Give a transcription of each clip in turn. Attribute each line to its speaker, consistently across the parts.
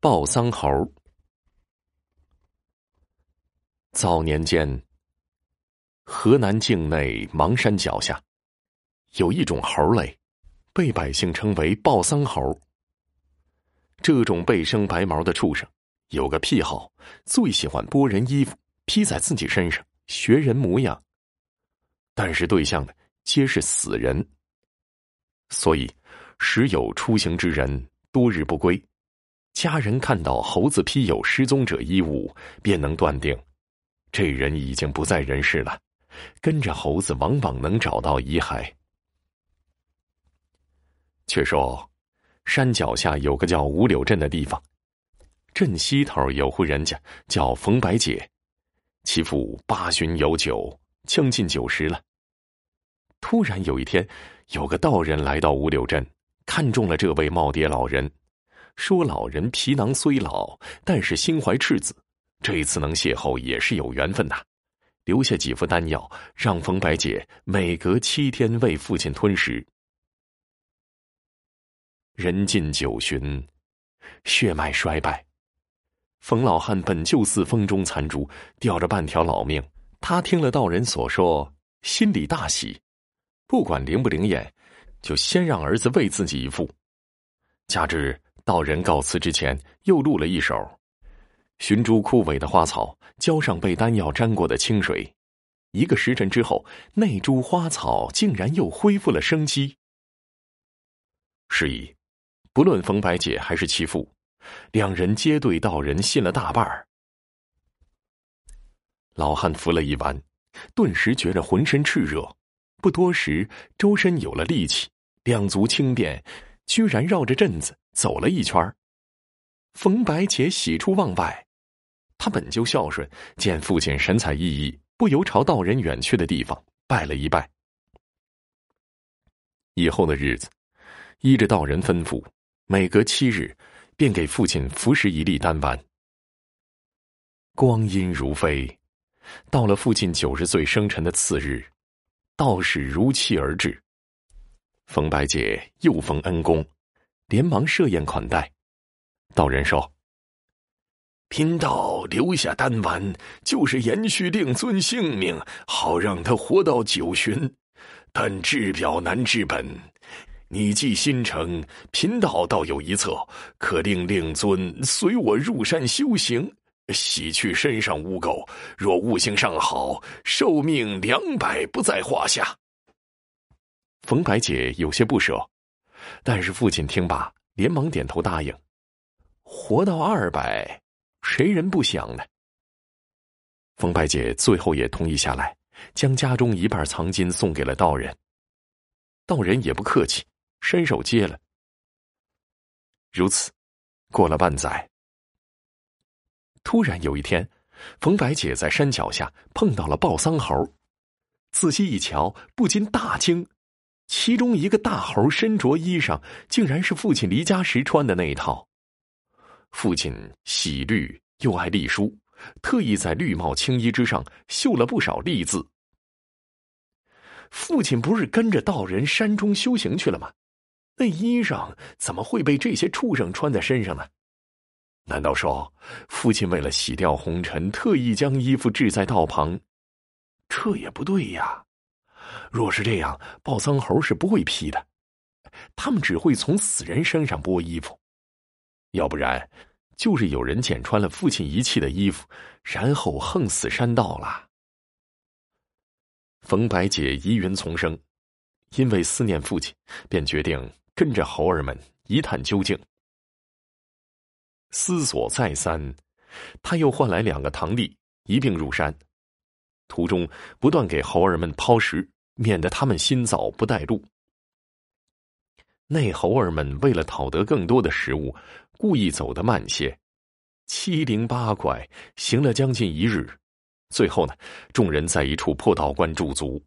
Speaker 1: 抱丧猴。早年间，河南境内邙山脚下，有一种猴类，被百姓称为抱丧猴。这种背生白毛的畜生，有个癖好，最喜欢剥人衣服披在自己身上，学人模样。但是对象呢，皆是死人，所以时有出行之人多日不归。家人看到猴子披有失踪者衣物，便能断定，这人已经不在人世了。跟着猴子，往往能找到遗骸。却说，山脚下有个叫五柳镇的地方，镇西头有户人家叫冯白姐，其父八旬有九，将近九十了。突然有一天，有个道人来到五柳镇，看中了这位耄耋老人。说老人皮囊虽老，但是心怀赤子，这次能邂逅也是有缘分呐。留下几副丹药，让冯白姐每隔七天为父亲吞食。人近九旬，血脉衰败，冯老汉本就似风中残烛，吊着半条老命。他听了道人所说，心里大喜，不管灵不灵验，就先让儿子喂自己一副，加之。道人告辞之前，又录了一首：“寻株枯萎的花草，浇上被丹药沾过的清水，一个时辰之后，那株花草竟然又恢复了生机。”是以，不论冯白姐还是其父，两人皆对道人信了大半儿。老汉服了一丸，顿时觉着浑身炽热，不多时，周身有了力气，两足轻便，居然绕着镇子。走了一圈冯白姐喜出望外，她本就孝顺，见父亲神采奕奕，不由朝道人远去的地方拜了一拜。以后的日子，依着道人吩咐，每隔七日，便给父亲服食一粒丹丸。光阴如飞，到了父亲九十岁生辰的次日，道士如期而至，冯白姐又逢恩公。连忙设宴款待，道人说：“贫道留下丹丸，就是延续令尊性命，好让他活到九旬。但治表难治本，你既心诚，贫道倒有一策，可令令尊随我入山修行，洗去身上污垢。若悟性尚好，寿命两百不在话下。”冯白姐有些不舍。但是父亲听罢，连忙点头答应。活到二百，谁人不想呢？冯白姐最后也同意下来，将家中一半藏金送给了道人。道人也不客气，伸手接了。如此，过了半载，突然有一天，冯白姐在山脚下碰到了抱桑猴，仔细一瞧，不禁大惊。其中一个大猴身着衣裳，竟然是父亲离家时穿的那一套。父亲喜绿又爱隶书，特意在绿帽青衣之上绣了不少隶字。父亲不是跟着道人山中修行去了吗？那衣裳怎么会被这些畜生穿在身上呢？难道说父亲为了洗掉红尘，特意将衣服置在道旁？这也不对呀。若是这样，抱丧猴是不会批的，他们只会从死人身上剥衣服，要不然就是有人剪穿了父亲遗弃的衣服，然后横死山道了。冯白姐疑云丛生，因为思念父亲，便决定跟着猴儿们一探究竟。思索再三，他又唤来两个堂弟一并入山，途中不断给猴儿们抛食。免得他们心早不带路。那猴儿们为了讨得更多的食物，故意走得慢些，七零八拐行了将近一日。最后呢，众人在一处破道观驻足，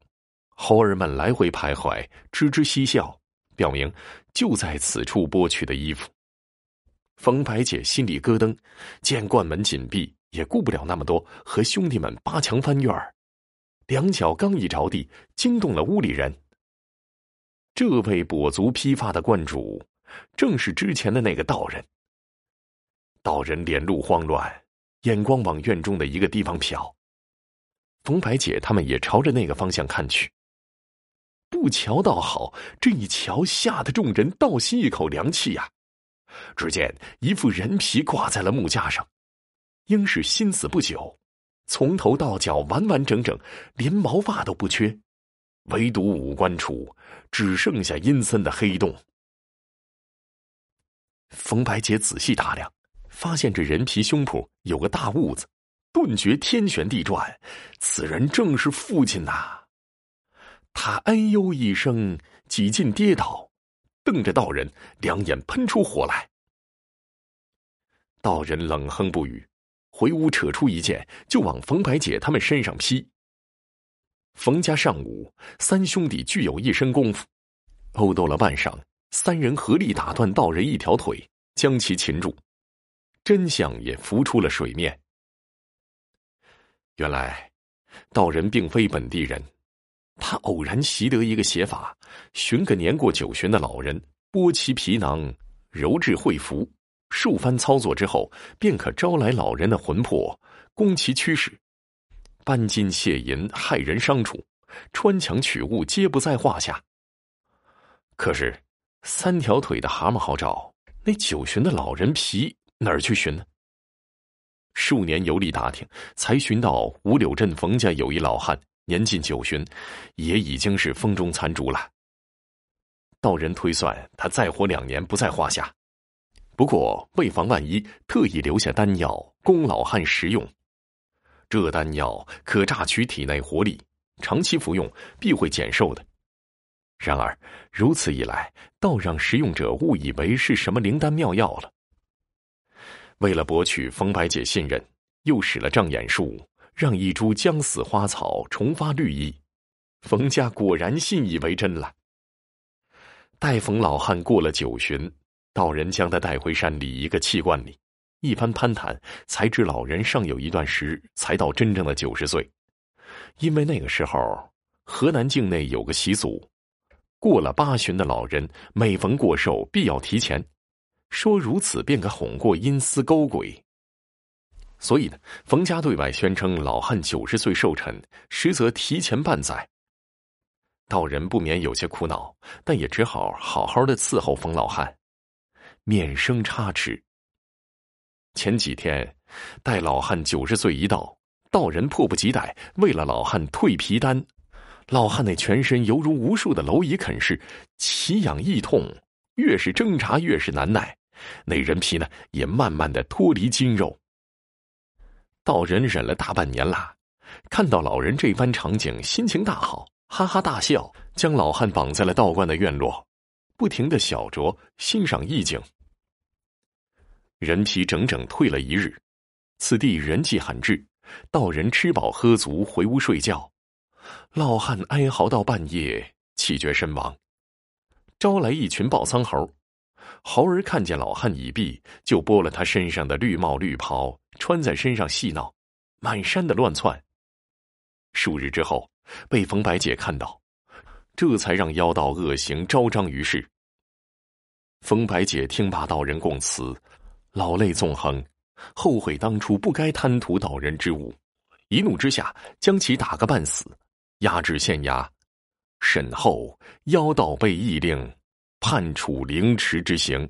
Speaker 1: 猴儿们来回徘徊，吱吱嬉笑，表明就在此处剥取的衣服。冯白姐心里咯噔，见关门紧闭，也顾不了那么多，和兄弟们扒墙翻院儿。两脚刚一着地，惊动了屋里人。这位跛足披发的观主，正是之前的那个道人。道人脸露慌乱，眼光往院中的一个地方瞟。冯白姐他们也朝着那个方向看去。不瞧倒好，这一瞧，吓得众人倒吸一口凉气呀！只见一副人皮挂在了木架上，应是新死不久，从头到脚完完整整，连毛发都不缺，唯独五官处只剩下阴森的黑洞。冯白杰仔细打量，发现这人皮胸脯有个大痦子，顿觉天旋地转，此人正是父亲呐！他哎呦一声，几近跌倒，瞪着道人，两眼喷出火来。道人冷哼不语，回屋扯出一件，就往冯白姐他们身上劈。冯家上午三兄弟俱有一身功夫，殴斗了半晌，三人合力打断道人一条腿，将其擒住，真相也浮出了水面。原来，道人并非本地人。他偶然习得一个写法，寻个年过九旬的老人，剥其皮囊，揉制会符，数番操作之后，便可招来老人的魂魄，攻其驱使。搬金卸银、害人伤处、穿墙取物，皆不在话下。可是，三条腿的蛤蟆好找，那九旬的老人皮哪儿去寻呢？数年游历打听，才寻到五柳镇冯家有一老汉。年近九旬，也已经是风中残烛了。道人推算，他再活两年不在话下。不过为防万一，特意留下丹药供老汉食用。这丹药可榨取体内活力，长期服用必会减寿的。然而如此一来，倒让食用者误以为是什么灵丹妙药了。为了博取冯白姐信任，又使了障眼术。让一株将死花草重发绿意，冯家果然信以为真了。待冯老汉过了九旬，道人将他带回山里一个气罐里，一番攀谈，才知老人尚有一段时日才到真正的九十岁。因为那个时候，河南境内有个习俗，过了八旬的老人，每逢过寿必要提前，说如此便可哄过阴司勾鬼。所以呢，冯家对外宣称老汉九十岁寿辰，实则提前半载。道人不免有些苦恼，但也只好好好的伺候冯老汉，免生差池。前几天，待老汉九十岁一到，道人迫不及待为了老汉蜕皮丹。老汉那全身犹如无数的蝼蚁啃噬，奇痒异痛，越是挣扎越是难耐，那人皮呢也慢慢的脱离筋肉。道人忍了大半年了，看到老人这番场景，心情大好，哈哈大笑，将老汉绑在了道观的院落，不停的小酌欣赏意境。人皮整整退了一日，此地人迹罕至，道人吃饱喝足回屋睡觉，老汉哀嚎到半夜，气绝身亡。招来一群抱仓猴。猴儿看见老汉已毙，就剥了他身上的绿帽绿袍，穿在身上戏闹，满山的乱窜。数日之后，被冯白姐看到，这才让妖道恶行昭彰于世。冯白姐听罢道人供词，老泪纵横，后悔当初不该贪图道人之物，一怒之下将其打个半死，压制县衙。审后，妖道被议令。判处凌迟之刑。